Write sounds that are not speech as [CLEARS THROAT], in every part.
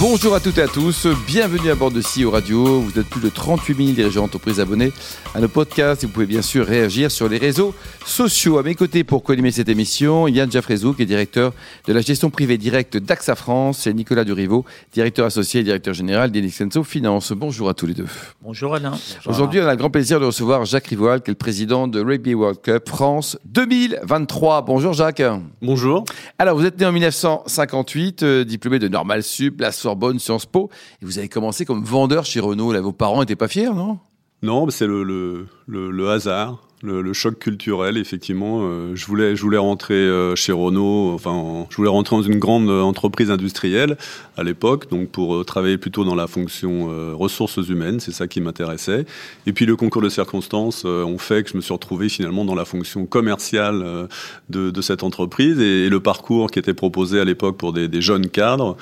Bonjour à toutes et à tous, bienvenue à bord de CEO Radio. Vous êtes plus de 38 000 dirigeants d'entreprise abonnés à nos podcasts et vous pouvez bien sûr réagir sur les réseaux sociaux. À mes côtés pour co-animer cette émission, Yann Jaffrezou qui est directeur de la gestion privée directe d'AXA France et Nicolas Durivo, directeur associé et directeur général d'Inexenso Finance. Bonjour à tous les deux. Bonjour Alain. Aujourd'hui, on a le grand plaisir de recevoir Jacques Rivoal qui est le président de Rugby World Cup France 2023. Bonjour Jacques. Bonjour. Alors, vous êtes né en 1958, euh, diplômé de Normal Sup, la Sorbonne, Sciences Po, et vous avez commencé comme vendeur chez Renault. Là, vos parents n'étaient pas fiers, non? Non, c'est le, le, le hasard. Le, le, choc culturel, effectivement. Euh, je voulais, je voulais rentrer euh, chez Renault. Enfin, en, je voulais rentrer dans une grande entreprise industrielle à l'époque, donc pour euh, travailler plutôt dans la fonction euh, ressources humaines. C'est ça qui m'intéressait. Et puis le concours de circonstances euh, ont fait que je me suis retrouvé finalement dans la fonction commerciale euh, de, de, cette entreprise et, et, le parcours qui était proposé à l'époque pour des, des, jeunes cadres.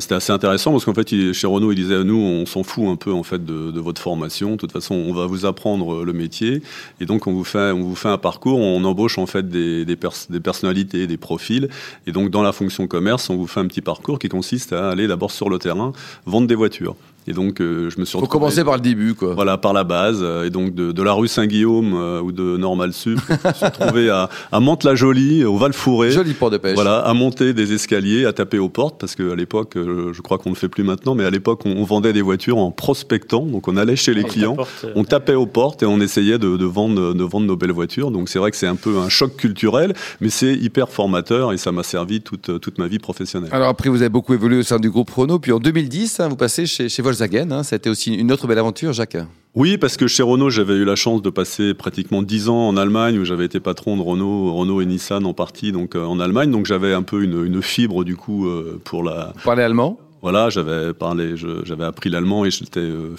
C'était assez intéressant parce qu'en fait, chez Renault, ils disaient à nous, on s'en fout un peu en fait de, de votre formation. De toute façon, on va vous apprendre le métier. Et donc, on vous fait, on vous fait un parcours, on embauche en fait des, des, personnalités, des profils. Et donc, dans la fonction commerce, on vous fait un petit parcours qui consiste à aller d'abord sur le terrain, vendre des voitures. Et donc, euh, je me suis retrouvé. Faut commencer par le début, quoi. Voilà, par la base. Euh, et donc, de, de la rue Saint-Guillaume euh, ou de Normal Sup, je me suis retrouvé à, à Mantes-la-Jolie, au Val-Fouré. Joli port de pêche. Voilà, à monter des escaliers, à taper aux portes, parce qu'à l'époque, euh, je crois qu'on ne le fait plus maintenant, mais à l'époque, on, on, vendait des voitures en prospectant. Donc, on allait chez les clients, porte, on tapait aux portes et on essayait de, de, vendre, de vendre nos belles voitures. Donc, c'est vrai que c'est un peu un choc culturel, mais c'est hyper formateur et ça m'a servi toute, toute ma vie professionnelle. Alors, après, vous avez beaucoup évolué au sein du groupe Renault. Puis en 2010, hein, vous passez chez, chez Volkswagen. Hein, c'était aussi une autre belle aventure, Jacques oui, parce que chez Renault, j'avais eu la chance de passer pratiquement dix ans en Allemagne, où j'avais été patron de Renault, Renault et Nissan en partie, donc euh, en Allemagne. Donc j'avais un peu une, une, fibre du coup euh, pour la. Vous parlez allemand? Voilà, j'avais parlé, j'avais appris l'allemand et j'étais euh,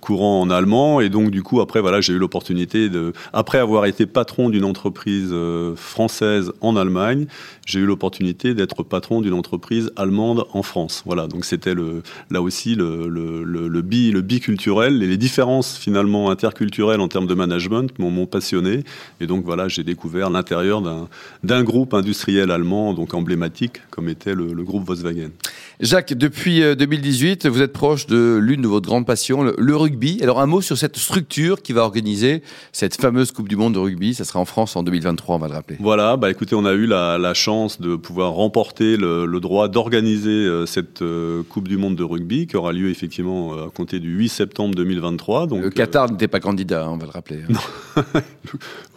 courant en allemand et donc du coup après voilà j'ai eu l'opportunité de après avoir été patron d'une entreprise euh, française en Allemagne, j'ai eu l'opportunité d'être patron d'une entreprise allemande en France. Voilà, donc c'était le là aussi le le, le, bi le biculturel et les différences finalement interculturelles en termes de management m'ont passionné et donc voilà j'ai découvert l'intérieur d'un d'un groupe industriel allemand donc emblématique comme était le, le groupe Volkswagen. Jacques, depuis 2018, vous êtes proche de l'une de vos grandes passions, le, le, rugby. Alors un mot sur cette structure qui va organiser cette fameuse Coupe du Monde de rugby. Ça sera en France en 2023, on va le rappeler. Voilà, bah écoutez, on a eu la, la chance de pouvoir remporter le, le droit d'organiser euh, cette euh, Coupe du Monde de rugby qui aura lieu effectivement euh, à compter du 8 septembre 2023. Donc, le Qatar n'était pas candidat, on va le rappeler. Non. le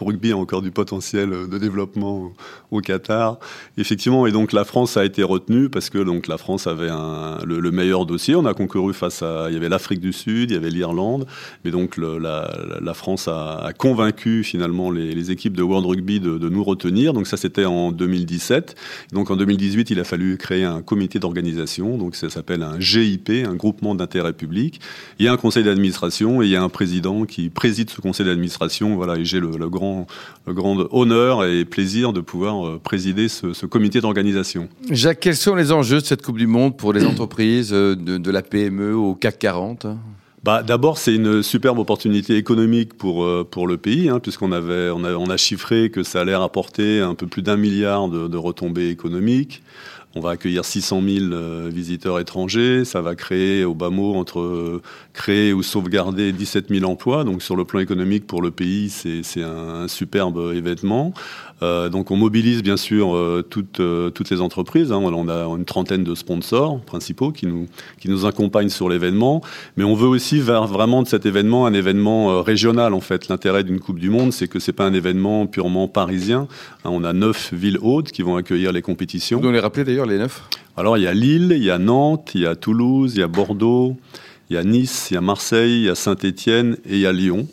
[LAUGHS] rugby a encore du potentiel de développement au Qatar. Effectivement, et donc la France a été retenue parce que donc la France avait un, le, le, meilleur dossier. On a concouru face à. Il y avait l'Afrique du Sud, il y avait l'Irlande. Mais donc le, la, la, France a, a, convaincu finalement les, les, équipes de World Rugby de, de nous retenir. Donc ça, c'était en 2017. Donc en 2018, il a fallu créer un comité d'organisation. Donc ça s'appelle un GIP, un groupement d'intérêt public. Il y a un conseil d'administration et il y a un président qui préside ce conseil d'administration. Voilà, et j'ai le, le, grand, le grand honneur et plaisir de pouvoir euh, présider ce, ce comité d'organisation. Jacques, quels sont les enjeux de cette Coupe du Monde pour les entreprises, [CLEARS THROAT] de, de la PME au CAC 40 bah, D'abord, c'est une superbe opportunité économique pour, euh, pour le pays, hein, puisqu'on avait, on a, on a chiffré que ça allait rapporter un peu plus d'un milliard de, de, retombées économiques. On va accueillir 600 000 euh, visiteurs étrangers. Ça va créer, au bas mot, entre euh, créer ou sauvegarder 17 000 emplois. Donc, sur le plan économique, pour le pays, c'est un, superbe événement. Euh, donc on mobilise bien sûr toutes, les entreprises. Hein. On a une trentaine de sponsors principaux qui nous, accompagnent sur l'événement. Mais on veut aussi faire vraiment de cet événement un événement régional en fait. L'intérêt d'une Coupe du Monde, c'est que c'est pas un événement purement parisien. Hein, on a neuf villes hautes qui vont accueillir les compétitions. Vous nous les rappeler d'ailleurs les neuf Alors il y a Lille, il y a Nantes, il y a Toulouse, il y a Bordeaux, il y a Nice, il y a Marseille, il y a Saint-Étienne et il y a Lyon.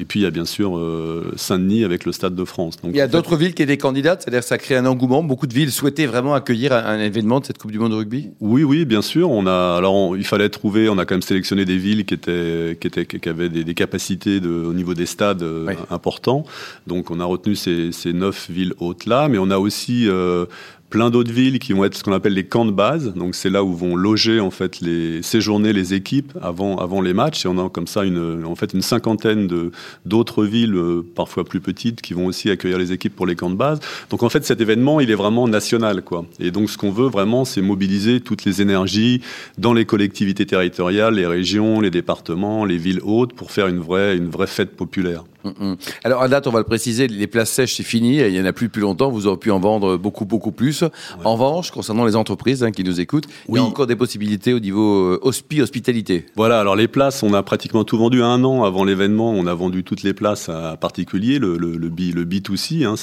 Et puis il y a bien sûr euh, Saint-Denis avec le Stade de France. Donc, il y a d'autres villes qui étaient candidates, c'est-à-dire que ça crée un engouement. Beaucoup de villes souhaitaient vraiment accueillir un, un, événement de cette Coupe du Monde de rugby. Oui, oui, bien sûr. On a alors on, il fallait trouver. On a quand même sélectionné des villes qui étaient qui étaient qui avaient des, des capacités de, au niveau des stades euh, oui. importants. Donc on a retenu ces, ces neuf villes hautes là, mais on a aussi euh, plein d'autres villes qui vont être ce qu'on appelle les camps de base. Donc c'est là où vont loger en fait les séjourner les équipes avant avant les matchs. Et on a comme ça une en fait une cinquantaine de d'autres villes euh, parfois plus petites qui vont aussi accueillir les équipes pour les camps de base. Donc en fait cet événement il est vraiment national quoi. Et donc ce qu'on veut vraiment c'est mobiliser toutes les énergies dans les collectivités territoriales, les régions, les départements, les villes hautes pour faire une vraie une vraie fête populaire. Mm, mm. Alors à date, on va le préciser, les places sèches c'est fini, il y en a plus depuis longtemps, vous aurez pu en vendre beaucoup beaucoup plus. En revanche, concernant les entreprises hein, qui nous écoutent, il y a encore des possibilités au niveau euh, hospi hospitalité. Voilà, alors les places, on a pratiquement tout vendu un an avant l'événement, on a vendu toutes les places à particuliers, le, le, le, B, le B2C. Hein,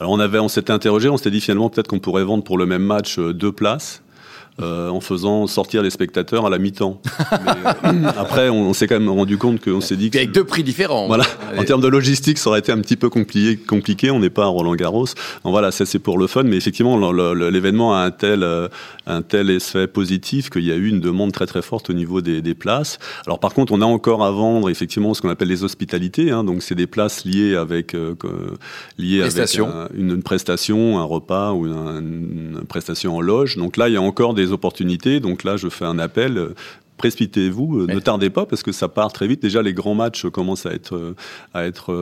alors on avait, on s'était interrogé, on s'était dit finalement peut-être qu'on pourrait vendre pour le même match euh, deux places. Euh, en faisant sortir les spectateurs à la mi-temps. [LAUGHS] Euh, après, on, s'est quand même rendu compte qu'on s'est dit que avec deux prix différents. Voilà. En termes de logistique, ça aurait été un petit peu compliqué. compliqué. On n'est pas à Roland Garros. Donc voilà, ça c'est pour le fun, mais effectivement, l'événement a un tel euh, un tel effet positif qu'il y a eu une demande très très forte au niveau des, des, places. Alors par contre, on a encore à vendre effectivement ce qu'on appelle les hospitalités. Hein, donc c'est des places liées avec euh, liées avec une, une, prestation, un repas ou une, une prestation en loge. Donc là, il y a encore des opportunités. Donc là, je fais un appel euh, précipitez-vous, euh, ne tardez pas parce que ça part très vite. Déjà, les grands matchs commencent à être euh, à être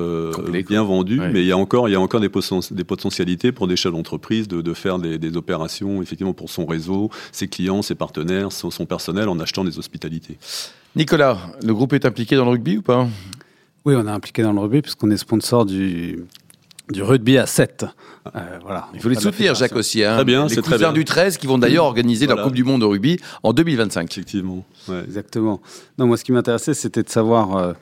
bien vendus, mais il y a encore il y a encore des, des potentialités pour des chefs d'entreprise de, de, faire des, des, opérations effectivement pour son réseau, ses clients, ses partenaires, son, son, personnel en achetant des hospitalités. Nicolas, le groupe est impliqué dans le rugby ou pas? Oui, on est impliqué dans le rugby puisqu'on est sponsor du du rugby à 7. Euh, voilà. Il faut les soutenir, Jacques aussi. Hein. Très bien, les cousins bien. du 13 qui vont d'ailleurs organiser la Coupe du Monde de rugby en 2025. Effectivement. Exactement. Non, moi, ce qui m'intéressait, c'était de savoir. Euh,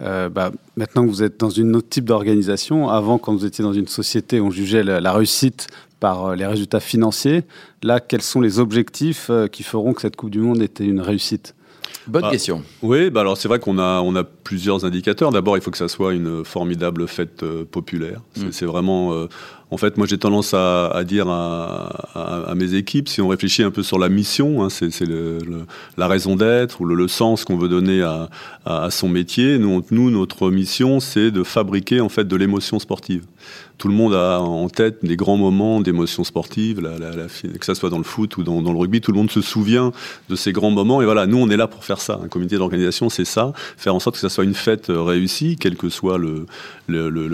euh, bah, maintenant que vous êtes dans une autre type d'organisation, avant quand vous étiez dans une société, on jugeait la, la réussite par euh, les résultats financiers. Là, quels sont les objectifs euh, qui feront que cette Coupe du Monde était une réussite? Bonne bah, question. Oui, bah alors c'est vrai qu'on a, on a plusieurs indicateurs. D'abord, il faut que ça soit une formidable fête euh, populaire. C'est mm. vraiment. Euh, en fait, moi, j'ai tendance à, dire à, mes équipes, si on réfléchit un peu sur la mission, hein, c'est la raison d'être ou le, sens qu'on veut donner à, son métier. Nous, nous notre mission, c'est de fabriquer en fait de l'émotion sportive tout le monde a en tête des grands moments d'émotion sportive, que ça soit dans le foot ou dans, le rugby, tout le monde se souvient de ces grands moments. Et voilà, nous, on est là pour faire ça. Un comité d'organisation, c'est ça, faire en sorte que ça soit une fête réussie, quel que soit le,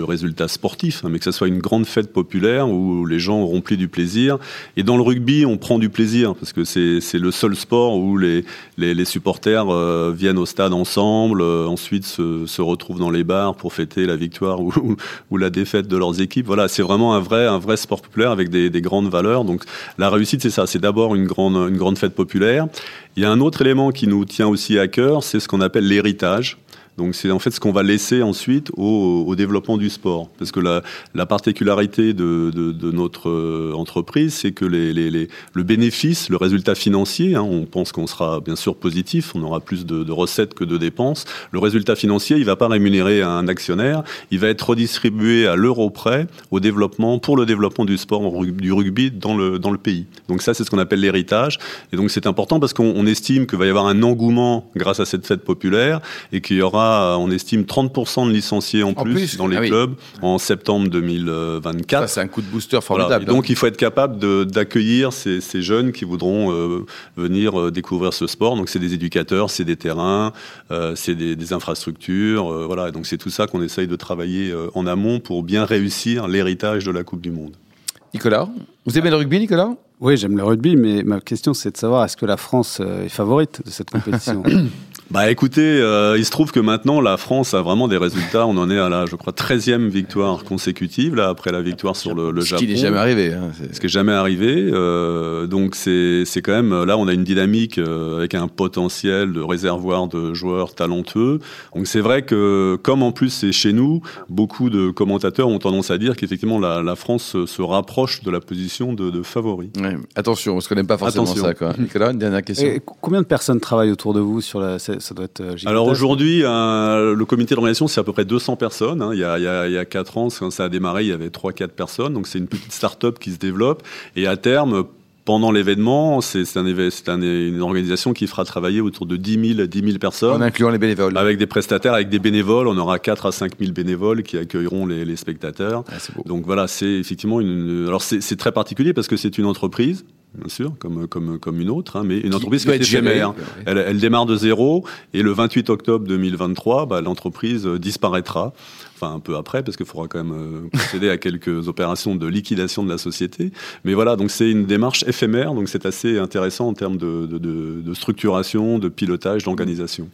résultat sportif, hein, mais que ça soit une grande fête populaire où les gens auront pris du plaisir. Et dans le rugby, on prend du plaisir parce que c'est le seul sport où les, supporters euh, viennent au stade ensemble, euh, ensuite se, retrouvent dans les bars pour fêter la victoire [LAUGHS] ou, ou la défaite de leurs équipes voilà, c'est vraiment un vrai, un vrai sport populaire avec des, des grandes valeurs. Donc la réussite, c'est ça. C'est d'abord une grande, une grande fête populaire. Il y a un autre élément qui nous tient aussi à cœur, c'est ce qu'on appelle l'héritage. Donc c'est en fait ce qu'on va laisser ensuite au, développement du sport. Parce que la, la particularité de, notre euh, entreprise, c'est que le bénéfice, le résultat financier, hein, on pense qu'on sera bien sûr positif, on aura plus de, de, recettes que de dépenses. Le résultat financier, il ne va pas rémunérer un actionnaire, il va être redistribué à l'euro près au développement, pour le développement du sport, du rugby dans le, dans le pays. Donc ça, c'est ce qu'on appelle l'héritage. Et donc c'est important parce qu'on estime qu'il va y avoir un engouement grâce à cette fête populaire et qu'il y aura on estime 30% de licenciés en, plus, dans les ah clubs en septembre 2024. c'est un coup de booster formidable. donc hein. il faut être capable d'accueillir ces, ces, jeunes qui voudront euh, venir euh, découvrir ce sport. Donc c'est des éducateurs, c'est des terrains, euh, c'est des, des, infrastructures. Euh, voilà, et donc c'est tout ça qu'on essaye de travailler euh, en amont pour bien réussir l'héritage de la Coupe du Monde. Nicolas, vous aimez le rugby, Nicolas? Oui, j'aime le rugby, mais ma question c'est de savoir est-ce que la France est favorite de cette compétition? [COUGHS] Bah écoutez, euh, il se trouve que maintenant la France a vraiment des résultats. On en est à la, je crois, 13e victoire consécutive là après la victoire sur le, le Japon. Ce qui n'est jamais arrivé. Hein, ce qui n'est jamais arrivé. Euh, donc c'est c'est quand même là on a une dynamique euh, avec un potentiel de réservoir de joueurs talentueux. Donc c'est vrai que comme en plus c'est chez nous, beaucoup de commentateurs ont tendance à dire qu'effectivement la, la, France se rapproche de la position de, de favori. Ouais. Attention, on se connaît pas forcément Attention. ça. Quoi. Nicolas, une dernière question. Et combien de personnes travaillent autour de vous sur la ça doit être euh, Alors aujourd'hui, euh, le comité d'organisation, c'est à peu près 200 personnes. Hein. Il, y a, il, y a, il y a 4 ans, quand ça a démarré, il y avait 3-4 personnes. Donc c'est une petite start-up qui se développe. Et à terme, pendant l'événement, c'est un, un, une organisation qui fera travailler autour de 10 000, 10 000 personnes. En incluant les bénévoles. Avec des prestataires, avec des bénévoles. On aura 4 à 5 000 bénévoles qui accueilleront les, les spectateurs. Ah, Donc voilà, c'est effectivement une. Alors c'est très particulier parce que c'est une entreprise bien sûr, comme, comme, comme une autre, hein, mais une entreprise qui, qui est Elle, elle, démarre de zéro et le 28 octobre 2023, bah, l'entreprise euh, disparaîtra. Enfin, un peu après, parce qu'il faudra quand même euh, procéder à quelques [LAUGHS] opérations de liquidation de la société. Mais voilà, donc c'est une démarche éphémère, donc c'est assez intéressant en termes de, de, de, de structuration, de pilotage, d'organisation.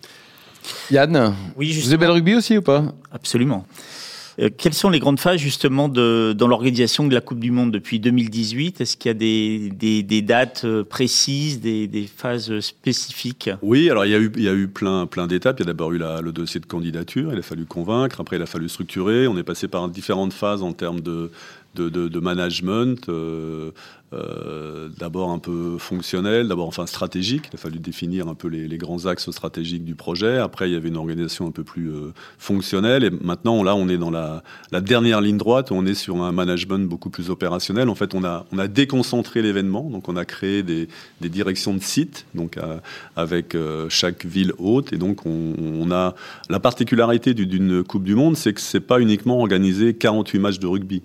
Yann, oui, vous aimez le rugby aussi ou pas? Absolument. Euh, quelles sont les grandes phases justement dans l'organisation de la Coupe du Monde depuis 2018 Est-ce qu'il y a des, dates euh, précises, des, phases spécifiques? Oui, alors il y a eu, il y a eu plein, plein d'étapes. Il y a d'abord eu le dossier de candidature, il a fallu convaincre, après il a fallu structurer. On est passé par différentes phases en termes de, de, management. Euh, euh, d'abord un peu fonctionnel, d'abord enfin stratégique. Il a fallu définir un peu les, grands axes stratégiques du projet. Après, il y avait une organisation un peu plus euh, fonctionnelle. Et maintenant, là, on est dans la, dernière ligne droite. On est sur un management beaucoup plus opérationnel. En fait, on a, on a déconcentré l'événement. Donc, on a créé des, directions de sites, donc avec chaque ville haute. Et donc, on, on a la particularité d'une Coupe du Monde, c'est que c'est pas uniquement organiser 48 matchs de rugby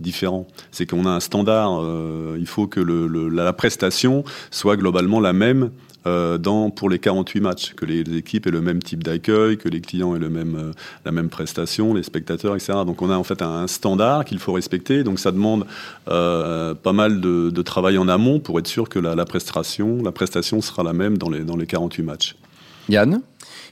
différent. C'est qu'on a un standard, euh, il faut que la prestation soit globalement la même euh, pour les 48 matchs, que les, équipes aient le même type d'accueil, que les clients aient euh, la même prestation, les spectateurs, etc. Donc on a en fait un, standard qu'il faut respecter. Donc ça demande pas mal de, travail en amont pour être sûr que la, la, prestation, la prestation sera la même dans les, dans les 48 matchs. Yann?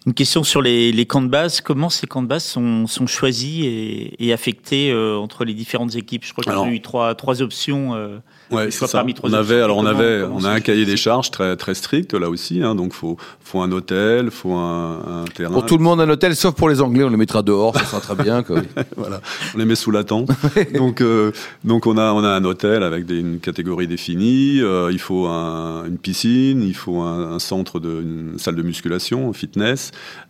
Une question sur les, les, camps de base. Comment ces camps de base sont, sont choisis et, et affectés euh, entre les différentes équipes? Je crois qu'il y a eu trois, trois options. Euh, Ouais, c'est ça. On avait, alors on avait, on a un cahier des charges très très strict là aussi. Hein, donc faut faut un hôtel, faut un, un, terrain. Pour tout le monde un hôtel, sauf pour les Anglais, on les mettra dehors, ça sera très bien. Quoi. [LAUGHS] voilà, on les met sous la tente. [LAUGHS] donc euh, donc on a on a un hôtel avec des, une catégorie définie. Euh, il faut un, une piscine, il faut un, un, centre de une salle de musculation, fitness,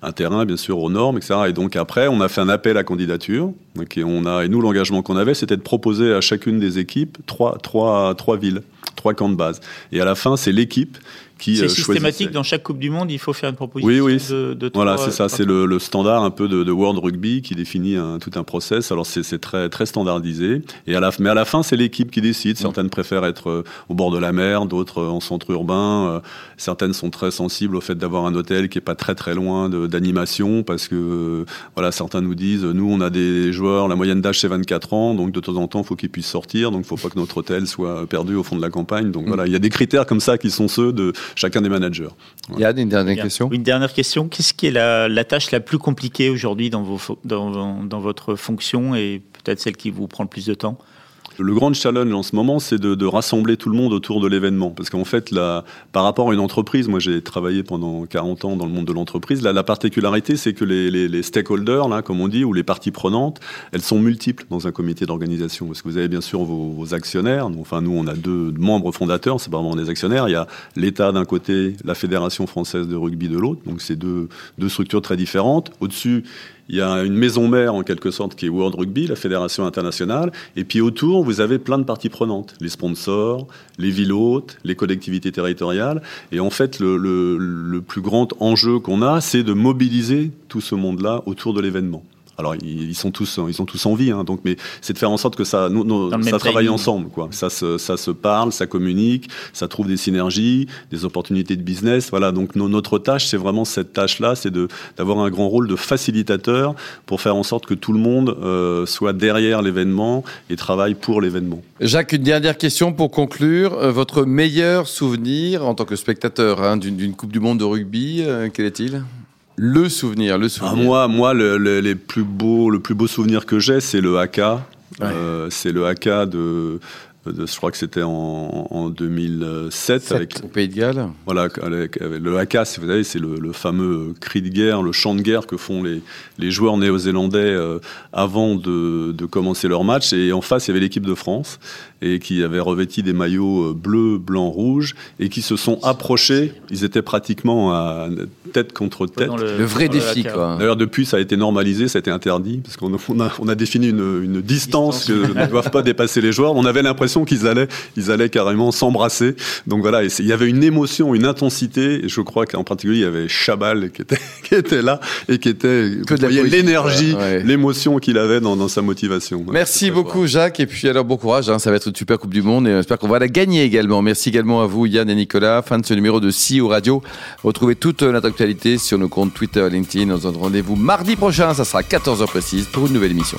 un terrain bien sûr aux normes, etc. Et donc après, on a fait un appel à candidature. Et on a et nous l'engagement qu'on avait, c'était de proposer à chacune des équipes trois trois trois villes, trois camps de base. Et à la fin, c'est l'équipe c'est euh, systématique dans chaque Coupe du Monde, il faut faire une proposition. Oui, oui. De, de voilà, c'est ça, c'est le, le, standard un peu de, de, World Rugby qui définit un, tout un process. Alors c'est très très standardisé. Et à la, mais à la fin, c'est l'équipe qui décide. Certaines préfèrent être euh, au bord de la mer, d'autres euh, en centre urbain. Certaines sont très sensibles au fait d'avoir un hôtel qui est pas très très loin d'animation parce que voilà, certains nous disent, nous on a des joueurs, la moyenne d'âge c'est 24 ans, donc de temps en temps, il faut qu'ils puissent sortir, donc il faut pas que notre hôtel soit perdu au fond de la campagne. Donc mm. voilà, il y a des critères comme ça qui sont ceux de chacun des managers. Il y a une dernière question. Une dernière question. Qu'est-ce qui est la, la, tâche la plus compliquée aujourd'hui dans, vos, dans, dans votre fonction et peut-être celle qui vous prend le plus de temps? Le grand challenge en ce moment, c'est de, rassembler tout le monde autour de l'événement. Parce qu'en fait, la, par rapport à une entreprise, moi j'ai travaillé pendant 40 ans dans le monde de l'entreprise, la, la, particularité, c'est que les, stakeholders, là, comme on dit, ou les parties prenantes, elles sont multiples dans un comité d'organisation. Parce que vous avez bien sûr vos, vos actionnaires. Enfin, nous, on a deux membres fondateurs, c'est pas vraiment des actionnaires. Il y a l'État d'un côté, la Fédération française de rugby de l'autre. Donc c'est deux, deux structures très différentes. Au-dessus, il y a une maison mère en quelque sorte qui est World Rugby, la fédération internationale, et puis autour vous avez plein de parties prenantes, les sponsors, les villes hôtes, les collectivités territoriales, et en fait le, le, le plus grand enjeu qu'on a, c'est de mobiliser tout ce monde-là autour de l'événement. Alors ils, sont tous, ils sont tous en vie, hein, donc mais c'est de faire en sorte que ça, nous, ça travaille ensemble, quoi. Ça se, ça se parle, ça communique, ça trouve des synergies, des opportunités de business. Voilà, donc notre tâche, c'est vraiment cette tâche-là, c'est de d'avoir un grand rôle de facilitateur pour faire en sorte que tout le monde euh, soit derrière l'événement et travaille pour l'événement. Jacques, une dernière question pour conclure. Euh, votre meilleur souvenir en tant que spectateur hein, d'une Coupe du Monde de rugby, euh, quel est-il? Le souvenir, le souvenir. Ah, moi, moi, le, le, les plus beaux, le plus beau souvenir que j'ai, c'est le AK. Ouais. Euh, c'est le AK de, de, je crois que c'était en, en 2007 Sept, avec au Pays de Galles. Voilà, avec, avec le AK, vous savez, c'est le, le, fameux cri de guerre, le chant de guerre que font les, les joueurs néo-zélandais euh, avant de, de, commencer leur match. Et en face, il y avait l'équipe de France et qui avait revêti des maillots euh, bleus, blancs, rouges et qui se sont approchés. Ils étaient pratiquement à tête contre tête. Le, le, vrai défi, quoi. D'ailleurs, depuis, ça a été normalisé, ça a été interdit parce qu'on on a, on a défini une, une distance, distance que ne doivent pas dépasser les joueurs. On avait l'impression l'impression qu'ils allaient, ils allaient carrément s'embrasser. Donc voilà, il y avait une émotion, une intensité. Et je crois qu'en particulier, il y avait Chabal qui était, [LAUGHS] qui était là et qui était, Que de l'énergie, ouais. l'émotion qu'il avait dans, dans sa motivation. Merci beaucoup fort. Jacques et puis alors bon courage, hein, ça va être une super Coupe du Monde et j'espère qu'on va la gagner également. Merci également à vous Yann et Nicolas. Fin de ce numéro de CEO Radio. Retrouvez toute notre actualité sur nos comptes Twitter, LinkedIn. On se donne rendez-vous mardi prochain, ça sera 14h précise pour une nouvelle émission.